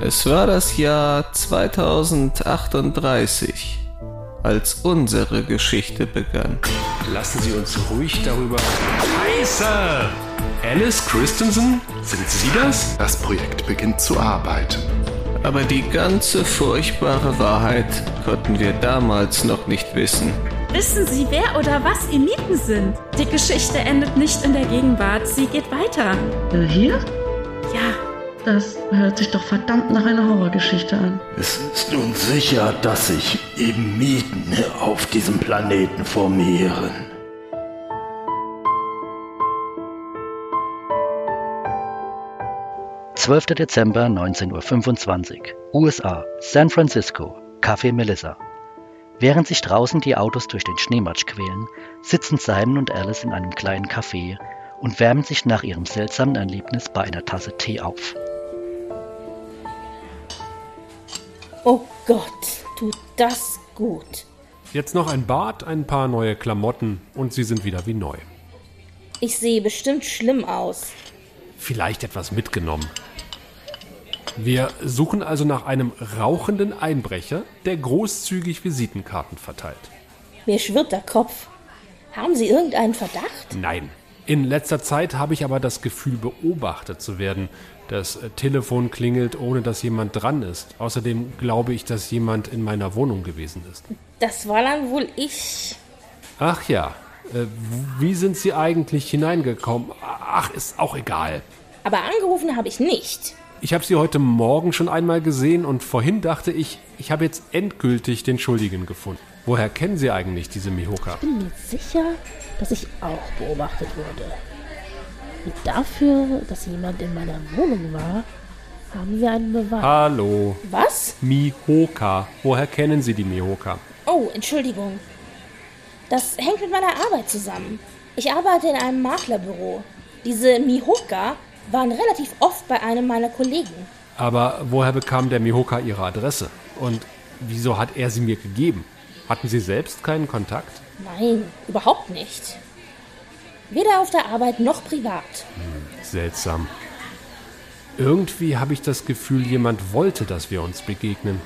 Es war das Jahr 2038, als unsere Geschichte begann. Lassen Sie uns ruhig darüber. Scheiße! Alice Christensen? Sind Sie das? Das Projekt beginnt zu arbeiten. Aber die ganze furchtbare Wahrheit konnten wir damals noch nicht wissen. Wissen Sie, wer oder was Eliten sind? Die Geschichte endet nicht in der Gegenwart, sie geht weiter. Äh, hier? Das hört sich doch verdammt nach einer Horrorgeschichte an. Es ist nun sicher, dass sich Emiten auf diesem Planeten formieren. Zwölfter Dezember 1925, USA, San Francisco, Café Melissa. Während sich draußen die Autos durch den Schneematsch quälen, sitzen Simon und Alice in einem kleinen Café und wärmen sich nach ihrem seltsamen Erlebnis bei einer Tasse Tee auf. Oh Gott, tut das gut. Jetzt noch ein Bad, ein paar neue Klamotten und Sie sind wieder wie neu. Ich sehe bestimmt schlimm aus. Vielleicht etwas mitgenommen. Wir suchen also nach einem rauchenden Einbrecher, der großzügig Visitenkarten verteilt. Mir schwirrt der Kopf. Haben Sie irgendeinen Verdacht? Nein. In letzter Zeit habe ich aber das Gefühl, beobachtet zu werden. Das äh, Telefon klingelt, ohne dass jemand dran ist. Außerdem glaube ich, dass jemand in meiner Wohnung gewesen ist. Das war dann wohl ich. Ach ja. Äh, wie sind Sie eigentlich hineingekommen? Ach, ist auch egal. Aber angerufen habe ich nicht. Ich habe Sie heute Morgen schon einmal gesehen und vorhin dachte ich, ich habe jetzt endgültig den Schuldigen gefunden. Woher kennen Sie eigentlich diese Mihoka? Ich bin mir sicher, dass ich auch beobachtet wurde. Und dafür, dass jemand in meiner Wohnung war, haben wir einen Beweis. Hallo. Was? Mihoka. Woher kennen Sie die Mihoka? Oh, Entschuldigung. Das hängt mit meiner Arbeit zusammen. Ich arbeite in einem Maklerbüro. Diese Mihoka waren relativ oft bei einem meiner Kollegen. Aber woher bekam der Mihoka Ihre Adresse? Und wieso hat er sie mir gegeben? Hatten Sie selbst keinen Kontakt? Nein, überhaupt nicht. Weder auf der Arbeit noch privat. Seltsam. Irgendwie habe ich das Gefühl, jemand wollte, dass wir uns begegnen.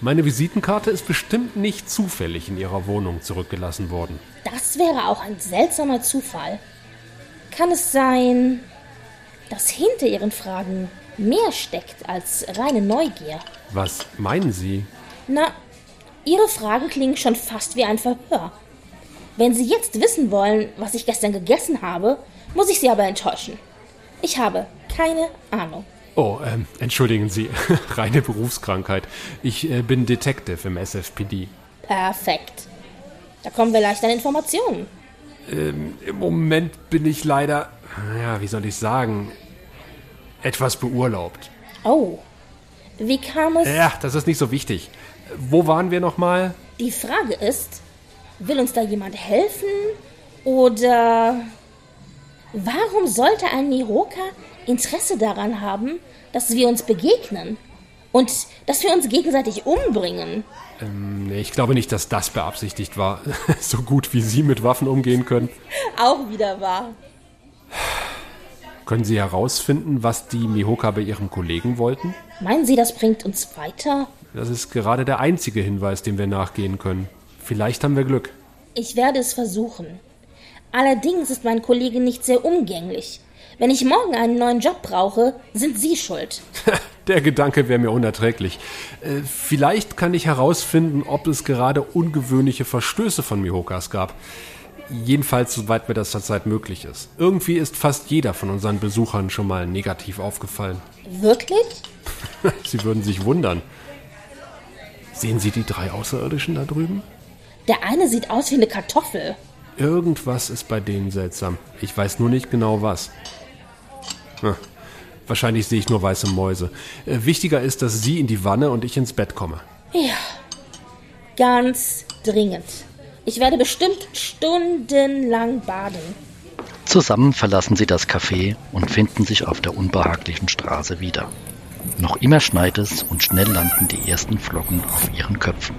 Meine Visitenkarte ist bestimmt nicht zufällig in Ihrer Wohnung zurückgelassen worden. Das wäre auch ein seltsamer Zufall. Kann es sein, dass hinter Ihren Fragen mehr steckt als reine Neugier? Was meinen Sie? Na, Ihre Fragen klingen schon fast wie ein Verhör. Wenn Sie jetzt wissen wollen, was ich gestern gegessen habe, muss ich Sie aber enttäuschen. Ich habe keine Ahnung. Oh, ähm, entschuldigen Sie, reine Berufskrankheit. Ich äh, bin Detective im SFPD. Perfekt. Da kommen wir leicht an Informationen. Ähm, Im Moment bin ich leider, ja, wie soll ich sagen, etwas beurlaubt. Oh, wie kam es? Ja, das ist nicht so wichtig. Wo waren wir nochmal? Die Frage ist, will uns da jemand helfen? Oder warum sollte ein Mihoka Interesse daran haben, dass wir uns begegnen? Und dass wir uns gegenseitig umbringen? Ähm, nee, ich glaube nicht, dass das beabsichtigt war. so gut wie Sie mit Waffen umgehen können. Auch wieder wahr. Können Sie herausfinden, was die Mihoka bei Ihrem Kollegen wollten? Meinen Sie, das bringt uns weiter? Das ist gerade der einzige Hinweis, dem wir nachgehen können. Vielleicht haben wir Glück. Ich werde es versuchen. Allerdings ist mein Kollege nicht sehr umgänglich. Wenn ich morgen einen neuen Job brauche, sind Sie schuld. Der Gedanke wäre mir unerträglich. Äh, vielleicht kann ich herausfinden, ob es gerade ungewöhnliche Verstöße von Mihokas gab. Jedenfalls, soweit mir das zurzeit möglich ist. Irgendwie ist fast jeder von unseren Besuchern schon mal negativ aufgefallen. Wirklich? Sie würden sich wundern. Sehen Sie die drei Außerirdischen da drüben? Der eine sieht aus wie eine Kartoffel. Irgendwas ist bei denen seltsam. Ich weiß nur nicht genau was. Hm. Wahrscheinlich sehe ich nur weiße Mäuse. Äh, wichtiger ist, dass Sie in die Wanne und ich ins Bett komme. Ja, ganz dringend. Ich werde bestimmt stundenlang baden. Zusammen verlassen sie das Café und finden sich auf der unbehaglichen Straße wieder. Noch immer schneit es und schnell landen die ersten Flocken auf ihren Köpfen.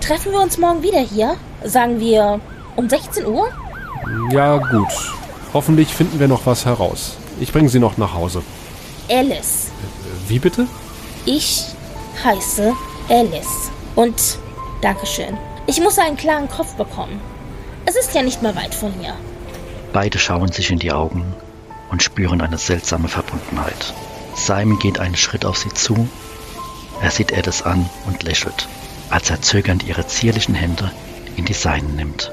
Treffen wir uns morgen wieder hier? Sagen wir um 16 Uhr? Ja, gut. Hoffentlich finden wir noch was heraus. Ich bringe Sie noch nach Hause. Alice. Wie bitte? Ich heiße Alice. Und Dankeschön. Ich muss einen klaren Kopf bekommen. Es ist ja nicht mehr weit von hier. Beide schauen sich in die Augen und spüren eine seltsame Verbundenheit. Simon geht einen Schritt auf sie zu. Er sieht Alice an und lächelt, als er zögernd ihre zierlichen Hände in die seinen nimmt.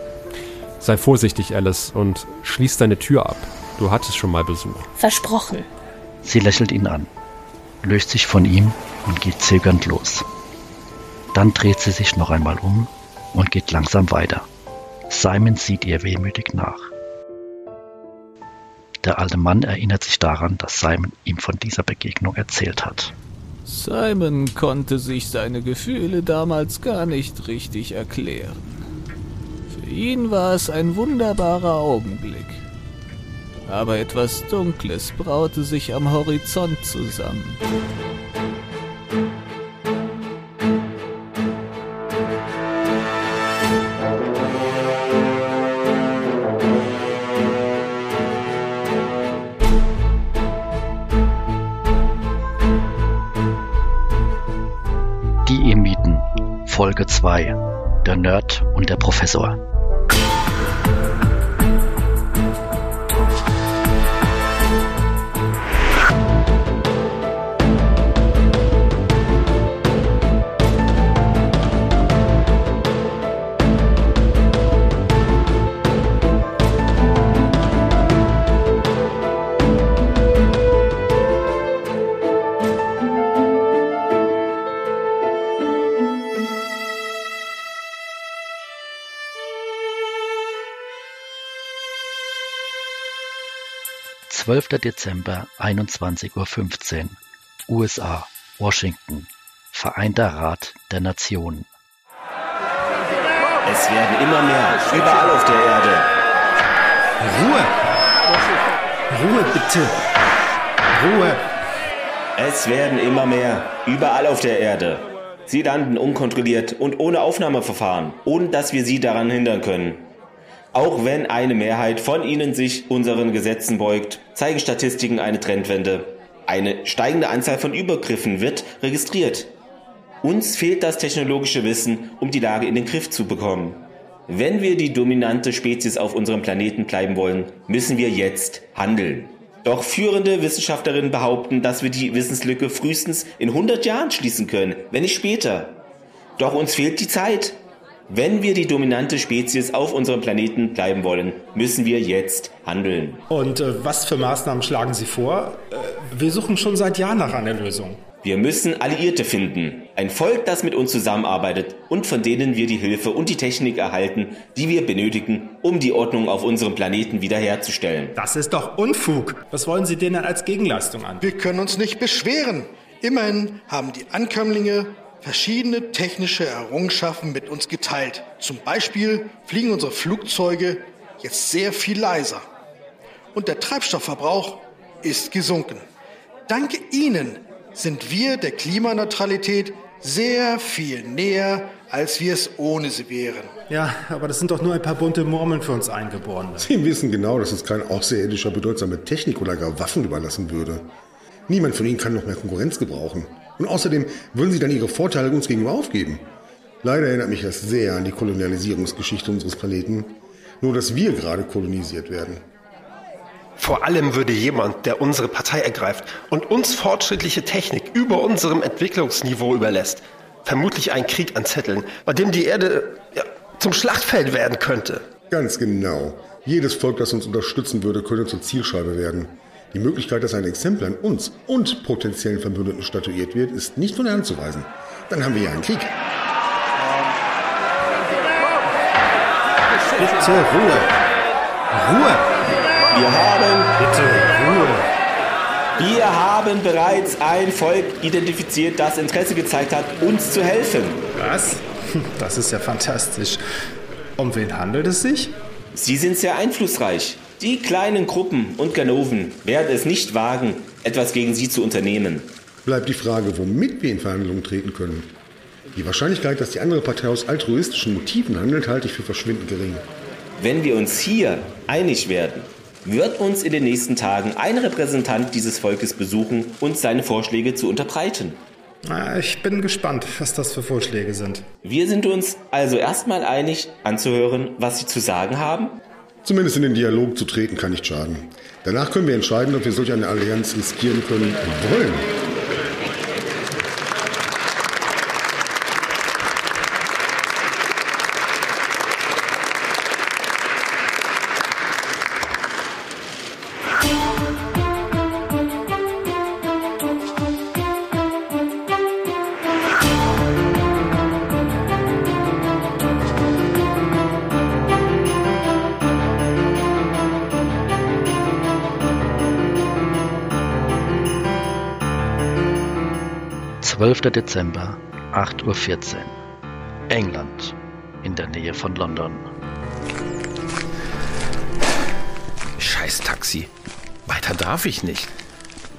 Sei vorsichtig, Alice, und schließ deine Tür ab. Du hattest schon mal Besuch. Versprochen. Sie lächelt ihn an, löst sich von ihm und geht zögernd los. Dann dreht sie sich noch einmal um und geht langsam weiter. Simon sieht ihr wehmütig nach. Der alte Mann erinnert sich daran, dass Simon ihm von dieser Begegnung erzählt hat. Simon konnte sich seine Gefühle damals gar nicht richtig erklären. Ihn war es ein wunderbarer Augenblick. Aber etwas Dunkles braute sich am Horizont zusammen. Die Emiten, Folge 2. Der Nerd und der Professor. Zwölfter Dezember, 21.15 Uhr. USA, Washington. Vereinter Rat der Nationen. Es werden immer mehr, überall auf der Erde. Ruhe! Ruhe bitte! Ruhe! Es werden immer mehr, überall auf der Erde. Sie landen unkontrolliert und ohne Aufnahmeverfahren, ohne dass wir sie daran hindern können. Auch wenn eine Mehrheit von ihnen sich unseren Gesetzen beugt, zeigen Statistiken eine Trendwende. Eine steigende Anzahl von Übergriffen wird registriert. Uns fehlt das technologische Wissen, um die Lage in den Griff zu bekommen. Wenn wir die dominante Spezies auf unserem Planeten bleiben wollen, müssen wir jetzt handeln. Doch führende Wissenschaftlerinnen behaupten, dass wir die Wissenslücke frühestens in 100 Jahren schließen können, wenn nicht später. Doch uns fehlt die Zeit. Wenn wir die dominante Spezies auf unserem Planeten bleiben wollen, müssen wir jetzt handeln. Und äh, was für Maßnahmen schlagen Sie vor? Äh, wir suchen schon seit Jahren nach einer Lösung. Wir müssen Alliierte finden. Ein Volk, das mit uns zusammenarbeitet und von denen wir die Hilfe und die Technik erhalten, die wir benötigen, um die Ordnung auf unserem Planeten wiederherzustellen. Das ist doch Unfug. Was wollen Sie denen als Gegenleistung an? Wir können uns nicht beschweren. Immerhin haben die Ankömmlinge verschiedene technische Errungenschaften mit uns geteilt. Zum Beispiel fliegen unsere Flugzeuge jetzt sehr viel leiser. Und der Treibstoffverbrauch ist gesunken. Dank Ihnen sind wir der Klimaneutralität sehr viel näher, als wir es ohne sie wären. Ja, aber das sind doch nur ein paar bunte Murmeln für uns Eingeborene. Sie wissen genau, dass uns kein Außerirdischer bedeutsame Technik oder gar Waffen überlassen würde. Niemand von ihnen kann noch mehr Konkurrenz gebrauchen. Und außerdem würden sie dann ihre Vorteile uns gegenüber aufgeben. Leider erinnert mich das sehr an die Kolonialisierungsgeschichte unseres Planeten. Nur, dass wir gerade kolonisiert werden. Vor allem würde jemand, der unsere Partei ergreift und uns fortschrittliche Technik über unserem Entwicklungsniveau überlässt, vermutlich einen Krieg anzetteln, bei dem die Erde ja, zum Schlachtfeld werden könnte. Ganz genau. Jedes Volk, das uns unterstützen würde, könnte zur Zielscheibe werden. Die Möglichkeit, dass ein Exempel an uns und potenziellen Verbündeten statuiert wird, ist nicht von der Hand zu weisen. Dann haben wir ja einen Krieg. Bitte Ruhe. Ruhe. Wir haben. Bitte Ruhe. Wir haben bereits ein Volk identifiziert, das Interesse gezeigt hat, uns zu helfen. Was? Das ist ja fantastisch. Um wen handelt es sich? Sie sind sehr einflussreich. Die kleinen Gruppen und Ganoven werden es nicht wagen, etwas gegen sie zu unternehmen. Bleibt die Frage, womit wir in Verhandlungen treten können. Die Wahrscheinlichkeit, dass die andere Partei aus altruistischen Motiven handelt, halte ich für verschwindend gering. Wenn wir uns hier einig werden, wird uns in den nächsten Tagen ein Repräsentant dieses Volkes besuchen und seine Vorschläge zu unterbreiten. Ich bin gespannt, was das für Vorschläge sind. Wir sind uns also erstmal einig, anzuhören, was Sie zu sagen haben. Zumindest in den Dialog zu treten kann nicht schaden. Danach können wir entscheiden, ob wir solch eine Allianz riskieren können und wollen. Dezember, 8.14 Uhr. England, in der Nähe von London. Scheiß Taxi. Weiter darf ich nicht.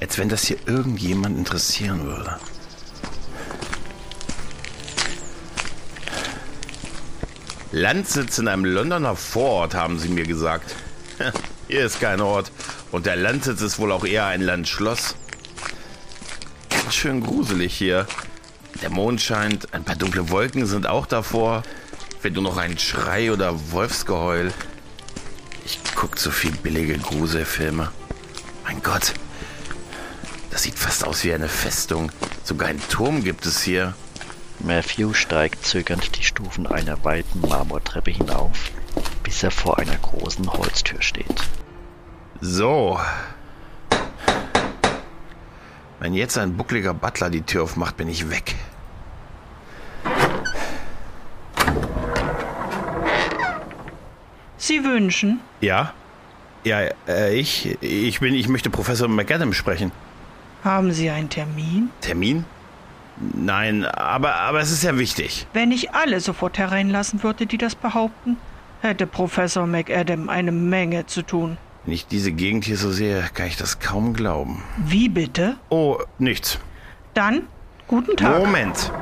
Als wenn das hier irgendjemand interessieren würde. Landsitz in einem Londoner Vorort, haben sie mir gesagt. Hier ist kein Ort. Und der Landsitz ist wohl auch eher ein Landschloss. Schön gruselig hier. Der Mond scheint, ein paar dunkle Wolken sind auch davor. Wenn nur noch ein Schrei oder Wolfsgeheul. Ich guck zu viel billige Gruselfilme. Mein Gott. Das sieht fast aus wie eine Festung. Sogar einen Turm gibt es hier. Matthew steigt zögernd die Stufen einer weiten Marmortreppe hinauf, bis er vor einer großen Holztür steht. So. Wenn jetzt ein buckliger Butler die Tür aufmacht, bin ich weg. Sie wünschen? Ja? Ja, äh, ich, ich bin, ich möchte Professor McAdam sprechen. Haben Sie einen Termin? Termin? Nein, aber, aber es ist ja wichtig. Wenn ich alle sofort hereinlassen würde, die das behaupten, hätte Professor McAdam eine Menge zu tun. Wenn ich diese Gegend hier so sehe, kann ich das kaum glauben. Wie bitte? Oh, nichts. Dann, guten Tag. Moment.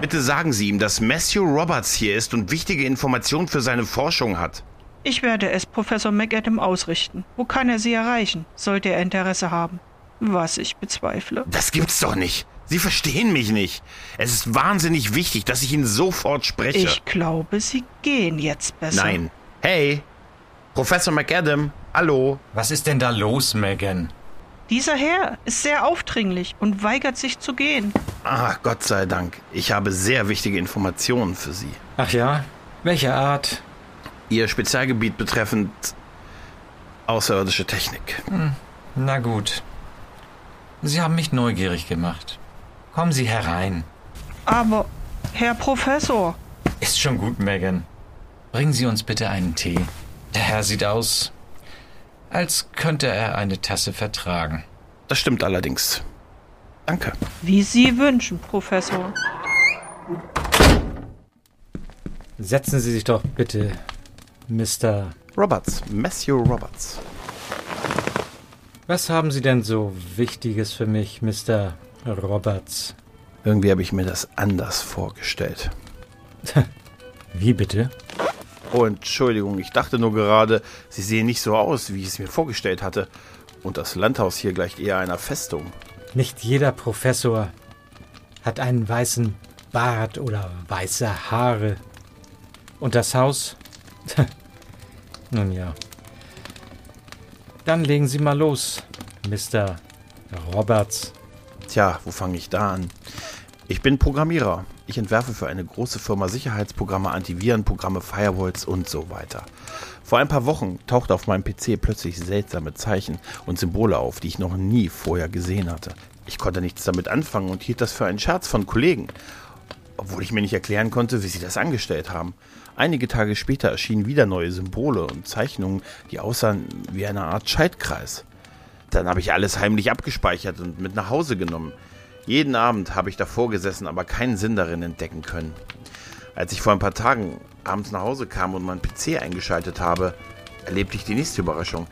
Bitte sagen Sie ihm, dass Matthew Roberts hier ist und wichtige Informationen für seine Forschung hat. Ich werde es Professor McAdam ausrichten. Wo kann er Sie erreichen, sollte er Interesse haben? Was ich bezweifle. Das gibt's doch nicht. Sie verstehen mich nicht. Es ist wahnsinnig wichtig, dass ich ihn sofort spreche. Ich glaube, Sie gehen jetzt besser. Nein. Hey, Professor McAdam, hallo. Was ist denn da los, Megan? Dieser Herr ist sehr aufdringlich und weigert sich zu gehen. Ah, Gott sei Dank. Ich habe sehr wichtige Informationen für Sie. Ach ja? Welche Art? Ihr Spezialgebiet betreffend außerirdische Technik. Hm, na gut. Sie haben mich neugierig gemacht. Kommen Sie herein. Aber, Herr Professor. Ist schon gut, Megan. Bringen Sie uns bitte einen Tee. Der Herr sieht aus, als könnte er eine Tasse vertragen. Das stimmt allerdings. Danke. Wie Sie wünschen, Professor. Setzen Sie sich doch bitte, Mr. Roberts, Matthew Roberts. Was haben Sie denn so Wichtiges für mich, Mr. Roberts? Irgendwie habe ich mir das anders vorgestellt. Wie bitte? Oh, Entschuldigung, ich dachte nur gerade, Sie sehen nicht so aus, wie ich es mir vorgestellt hatte. Und das Landhaus hier gleicht eher einer Festung. Nicht jeder Professor hat einen weißen Bart oder weiße Haare. Und das Haus? Nun ja. Dann legen Sie mal los, Mr. Roberts. Tja, wo fange ich da an? Ich bin Programmierer. Ich entwerfe für eine große Firma Sicherheitsprogramme, Antivirenprogramme, Firewalls und so weiter. Vor ein paar Wochen tauchte auf meinem PC plötzlich seltsame Zeichen und Symbole auf, die ich noch nie vorher gesehen hatte. Ich konnte nichts damit anfangen und hielt das für einen Scherz von Kollegen, obwohl ich mir nicht erklären konnte, wie sie das angestellt haben. Einige Tage später erschienen wieder neue Symbole und Zeichnungen, die aussahen wie eine Art Schaltkreis. Dann habe ich alles heimlich abgespeichert und mit nach Hause genommen. Jeden Abend habe ich davor gesessen, aber keinen Sinn darin entdecken können. Als ich vor ein paar Tagen abends nach Hause kam und meinen PC eingeschaltet habe, erlebte ich die nächste Überraschung.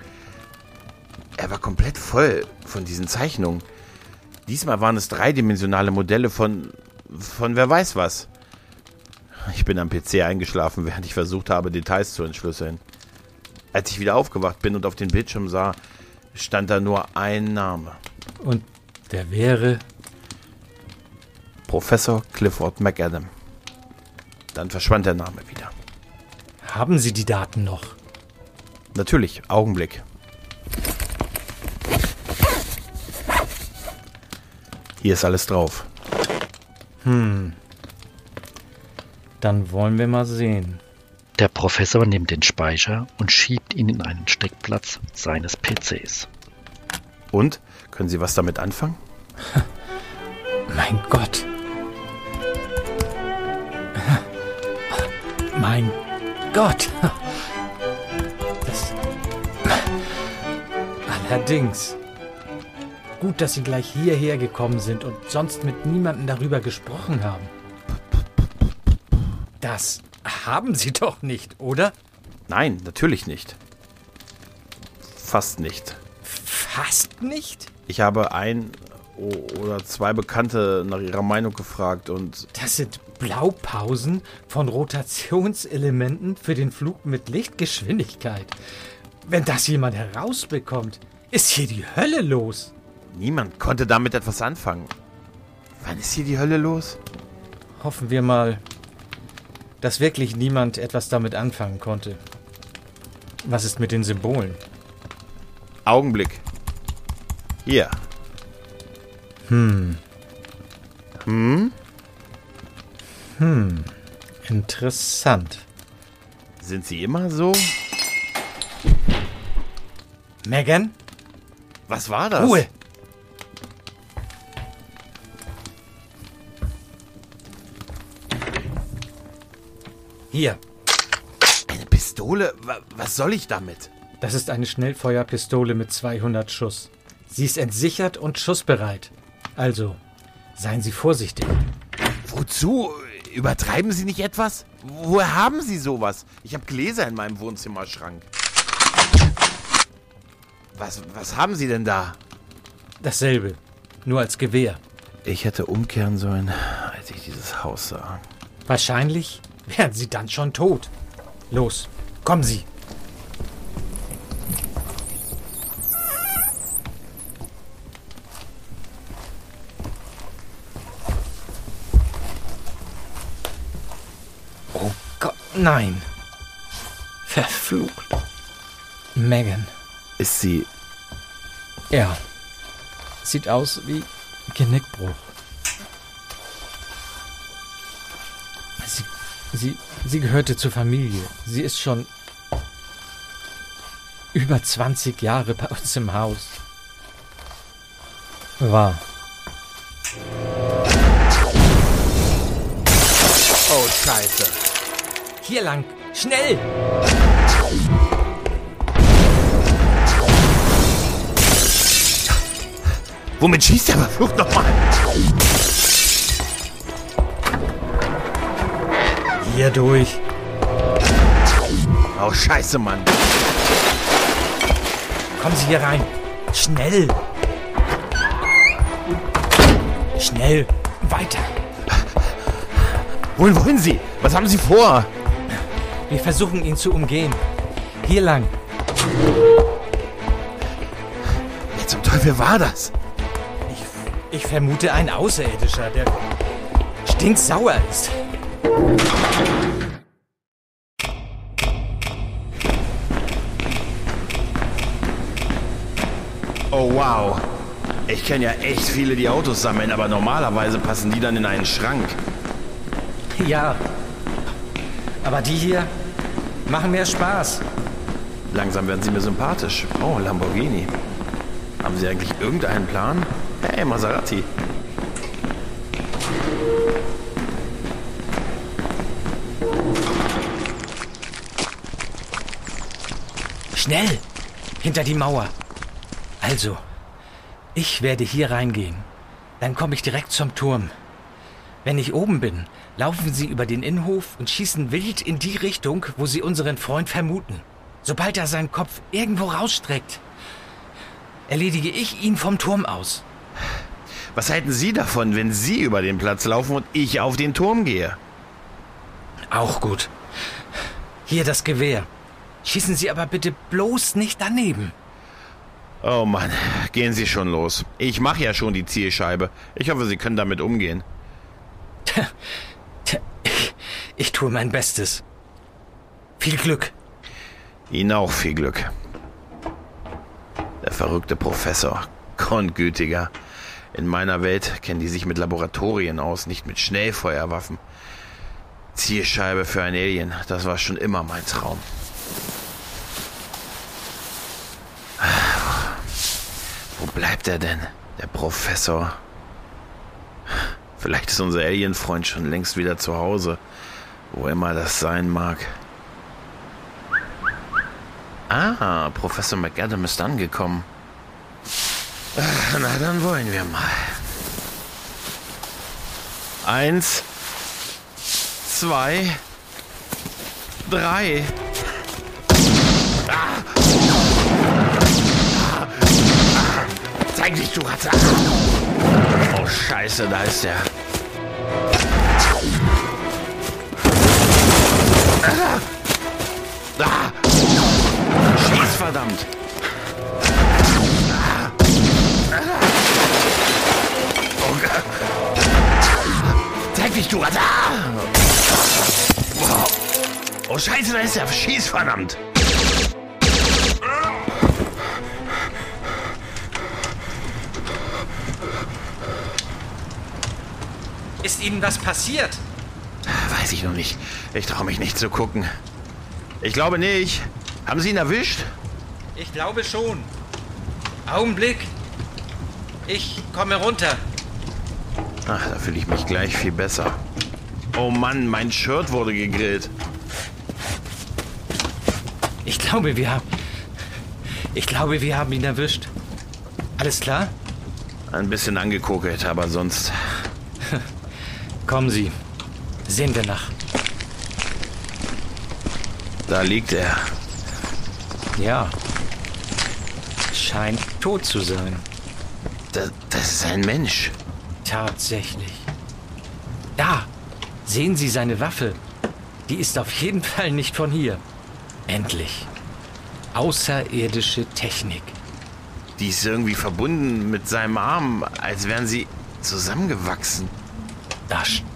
Er war komplett voll von diesen Zeichnungen. Diesmal waren es dreidimensionale Modelle von. von wer weiß was. Ich bin am PC eingeschlafen, während ich versucht habe, Details zu entschlüsseln. Als ich wieder aufgewacht bin und auf den Bildschirm sah, stand da nur ein Name. Und der wäre Professor Clifford McAdam. Dann verschwand der Name wieder. Haben Sie die Daten noch? Natürlich, Augenblick. Hier ist alles drauf. Hm. Dann wollen wir mal sehen. Der Professor nimmt den Speicher und schiebt ihn in einen Steckplatz seines PCs. Und? Können Sie was damit anfangen? Mein Gott. Mein Gott. Das. Allerdings. Gut, dass Sie gleich hierher gekommen sind und sonst mit niemandem darüber gesprochen haben. Das haben Sie doch nicht, oder? Nein, natürlich nicht. Fast nicht. Fast nicht? Ich habe ein oder zwei Bekannte nach ihrer Meinung gefragt und. Das sind Blaupausen von Rotationselementen für den Flug mit Lichtgeschwindigkeit. Wenn das jemand herausbekommt, ist hier die Hölle los. Niemand konnte damit etwas anfangen. Wann ist hier die Hölle los? Hoffen wir mal, dass wirklich niemand etwas damit anfangen konnte. Was ist mit den Symbolen? Augenblick. Hier. Hm. Hm? Hm. Interessant. Sind Sie immer so? Megan? Was war das? Ruhe! Hier. Eine Pistole? Was soll ich damit? Das ist eine Schnellfeuerpistole mit 200 Schuss. Sie ist entsichert und schussbereit. Also, seien Sie vorsichtig. Wozu? Übertreiben Sie nicht etwas? Woher haben Sie sowas? Ich habe Gläser in meinem Wohnzimmerschrank. Was, was haben Sie denn da? Dasselbe, nur als Gewehr. Ich hätte umkehren sollen, als ich dieses Haus sah. Wahrscheinlich wären Sie dann schon tot. Los, kommen Sie. Oh Gott, nein. Verflucht. Megan. Ist sie. Ja. Sieht aus wie Genickbruch. Sie, sie, sie gehörte zur Familie. Sie ist schon über 20 Jahre bei uns im Haus. War. Oh, Scheiße. Hier lang. Schnell! Womit schießt der verflucht nochmal? Hier durch. Oh, Scheiße, Mann. Kommen Sie hier rein. Schnell. Schnell. Weiter. Wohin wollen Sie? Was haben Sie vor? Wir versuchen ihn zu umgehen. Hier lang. Wer zum Teufel war das? Ich, ich vermute ein Außerirdischer, der stinksauer ist. Oh, wow. Ich kenne ja echt viele, die Autos sammeln, aber normalerweise passen die dann in einen Schrank. Ja. Aber die hier machen mehr Spaß. Langsam werden sie mir sympathisch. Oh, Lamborghini. Haben Sie eigentlich irgendeinen Plan? Hey, Maserati. Schnell! Hinter die Mauer. Also, ich werde hier reingehen. Dann komme ich direkt zum Turm. Wenn ich oben bin, laufen Sie über den Innenhof und schießen wild in die Richtung, wo Sie unseren Freund vermuten. Sobald er seinen Kopf irgendwo rausstreckt, erledige ich ihn vom Turm aus. Was halten Sie davon, wenn Sie über den Platz laufen und ich auf den Turm gehe? Auch gut. Hier das Gewehr. Schießen Sie aber bitte bloß nicht daneben. Oh Mann, gehen Sie schon los. Ich mache ja schon die Zielscheibe. Ich hoffe, Sie können damit umgehen. Ich tue mein Bestes. Viel Glück. Ihnen auch viel Glück. Der verrückte Professor. Grundgütiger. In meiner Welt kennen die sich mit Laboratorien aus, nicht mit Schnellfeuerwaffen. Zielscheibe für ein Alien, das war schon immer mein Traum. Wo bleibt er denn, der Professor? Vielleicht ist unser Alienfreund schon längst wieder zu Hause, wo immer das sein mag. Ah, Professor McAdam ist angekommen. Na, dann wollen wir mal. Eins, zwei, drei. Ah. Ah. Zeig dich, du Ratte. Oh, Scheiße, da ist er. Schieß, verdammt. Oh. Zeig dich, du Ratte. Oh, Scheiße, da ist er. Schieß, verdammt. Ist Ihnen was passiert? Weiß ich noch nicht. Ich traue mich nicht zu gucken. Ich glaube nicht. Haben Sie ihn erwischt? Ich glaube schon. Augenblick. Ich komme runter. Ach, da fühle ich mich gleich viel besser. Oh Mann, mein Shirt wurde gegrillt. Ich glaube, wir haben. Ich glaube, wir haben ihn erwischt. Alles klar? Ein bisschen angekokelt, aber sonst. Kommen Sie. Sehen wir nach. Da liegt er. Ja. Scheint tot zu sein. Das, das ist ein Mensch. Tatsächlich. Da! Sehen Sie seine Waffe. Die ist auf jeden Fall nicht von hier. Endlich. Außerirdische Technik. Die ist irgendwie verbunden mit seinem Arm, als wären sie zusammengewachsen. Das stimmt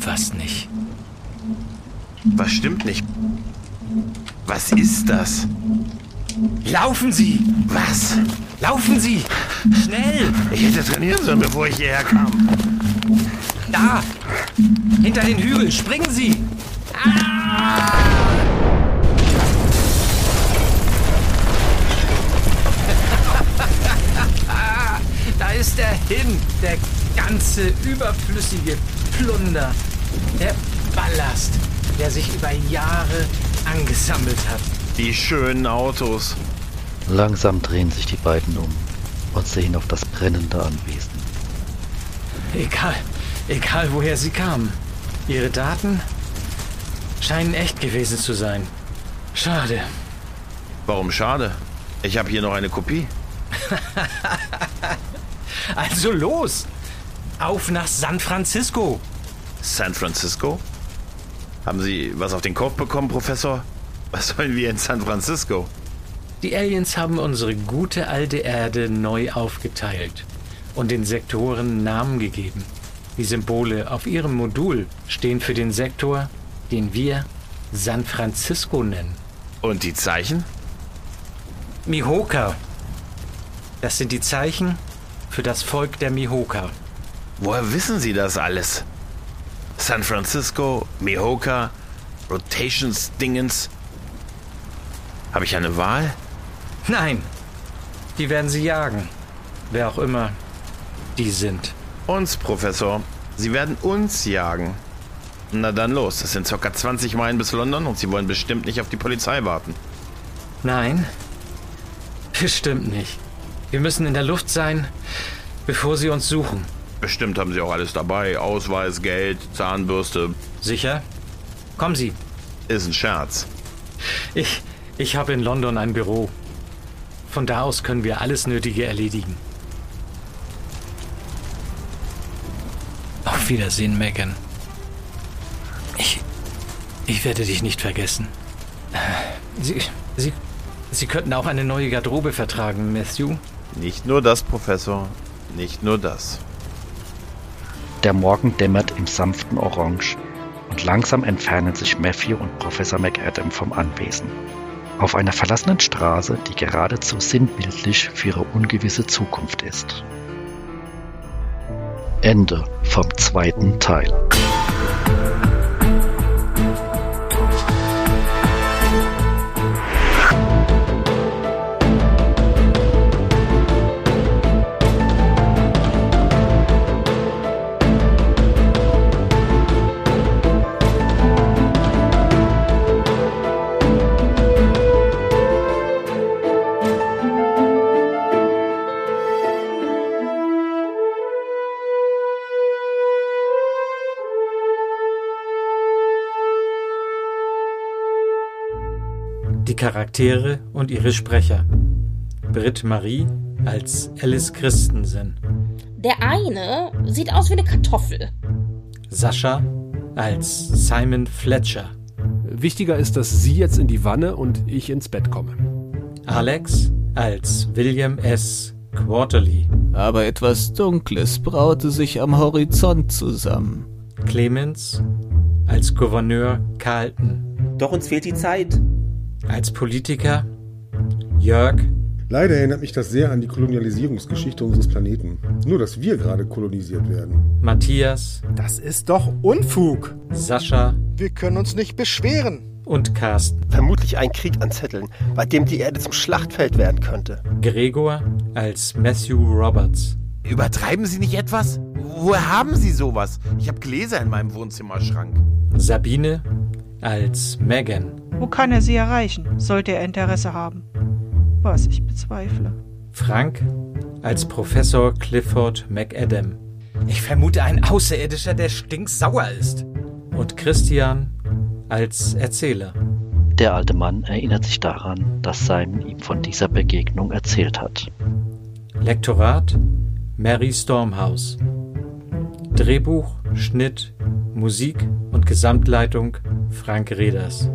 fast nicht. Was stimmt nicht? Was ist das? Laufen Sie! Was? Laufen Sie! Schnell! Ich hätte trainieren sollen, bevor ich hierher kam. Da! Hinter den Hügel! Springen Sie! Ah! da ist er hin, der ganze überflüssige Plunder, der Ballast, der sich über Jahre angesammelt hat. Die schönen Autos. Langsam drehen sich die beiden um und sehen auf das brennende Anwesen. Egal, egal woher sie kamen. Ihre Daten scheinen echt gewesen zu sein. Schade. Warum schade? Ich habe hier noch eine Kopie. also los! Auf nach San Francisco! San Francisco? Haben Sie was auf den Kopf bekommen, Professor? Was sollen wir in San Francisco? Die Aliens haben unsere gute alte Erde neu aufgeteilt und den Sektoren Namen gegeben. Die Symbole auf ihrem Modul stehen für den Sektor, den wir San Francisco nennen. Und die Zeichen? Mihoka. Das sind die Zeichen für das Volk der Mihoka. Woher wissen Sie das alles? San Francisco, Mihoka, Rotations Dingens. Habe ich eine Wahl? Nein. Die werden sie jagen. Wer auch immer die sind. Uns, Professor. Sie werden uns jagen. Na dann los. Das sind ca. 20 Meilen bis London und Sie wollen bestimmt nicht auf die Polizei warten. Nein. Bestimmt nicht. Wir müssen in der Luft sein, bevor sie uns suchen. Bestimmt haben Sie auch alles dabei. Ausweis, Geld, Zahnbürste. Sicher? Kommen Sie. Ist ein Scherz. Ich, ich habe in London ein Büro. Von da aus können wir alles Nötige erledigen. Auf Wiedersehen, Megan. Ich, ich werde dich nicht vergessen. Sie, Sie, Sie könnten auch eine neue Garderobe vertragen, Matthew. Nicht nur das, Professor. Nicht nur das. Der Morgen dämmert im sanften Orange und langsam entfernen sich Matthew und Professor McAdam vom Anwesen. Auf einer verlassenen Straße, die geradezu sinnbildlich für ihre ungewisse Zukunft ist. Ende vom zweiten Teil. Die Charaktere und ihre Sprecher. Britt Marie als Alice Christensen. Der eine sieht aus wie eine Kartoffel. Sascha als Simon Fletcher. Wichtiger ist, dass Sie jetzt in die Wanne und ich ins Bett komme. Alex als William S. Quarterly. Aber etwas Dunkles braute sich am Horizont zusammen. Clemens als Gouverneur Carlton. Doch uns fehlt die Zeit. Als Politiker Jörg. Leider erinnert mich das sehr an die Kolonialisierungsgeschichte unseres Planeten. Nur, dass wir gerade kolonisiert werden. Matthias. Das ist doch Unfug. Sascha. Wir können uns nicht beschweren. Und Carsten. Vermutlich ein Krieg anzetteln, bei dem die Erde zum Schlachtfeld werden könnte. Gregor als Matthew Roberts. Übertreiben Sie nicht etwas? Woher haben Sie sowas? Ich habe Gläser in meinem Wohnzimmerschrank. Sabine als Megan. Wo kann er sie erreichen, sollte er Interesse haben? Was ich bezweifle. Frank als Professor Clifford McAdam. Ich vermute ein Außerirdischer, der stinksauer ist. Und Christian als Erzähler. Der alte Mann erinnert sich daran, dass Simon ihm von dieser Begegnung erzählt hat. Lektorat Mary Stormhouse. Drehbuch, Schnitt, Musik und Gesamtleitung Frank Reders.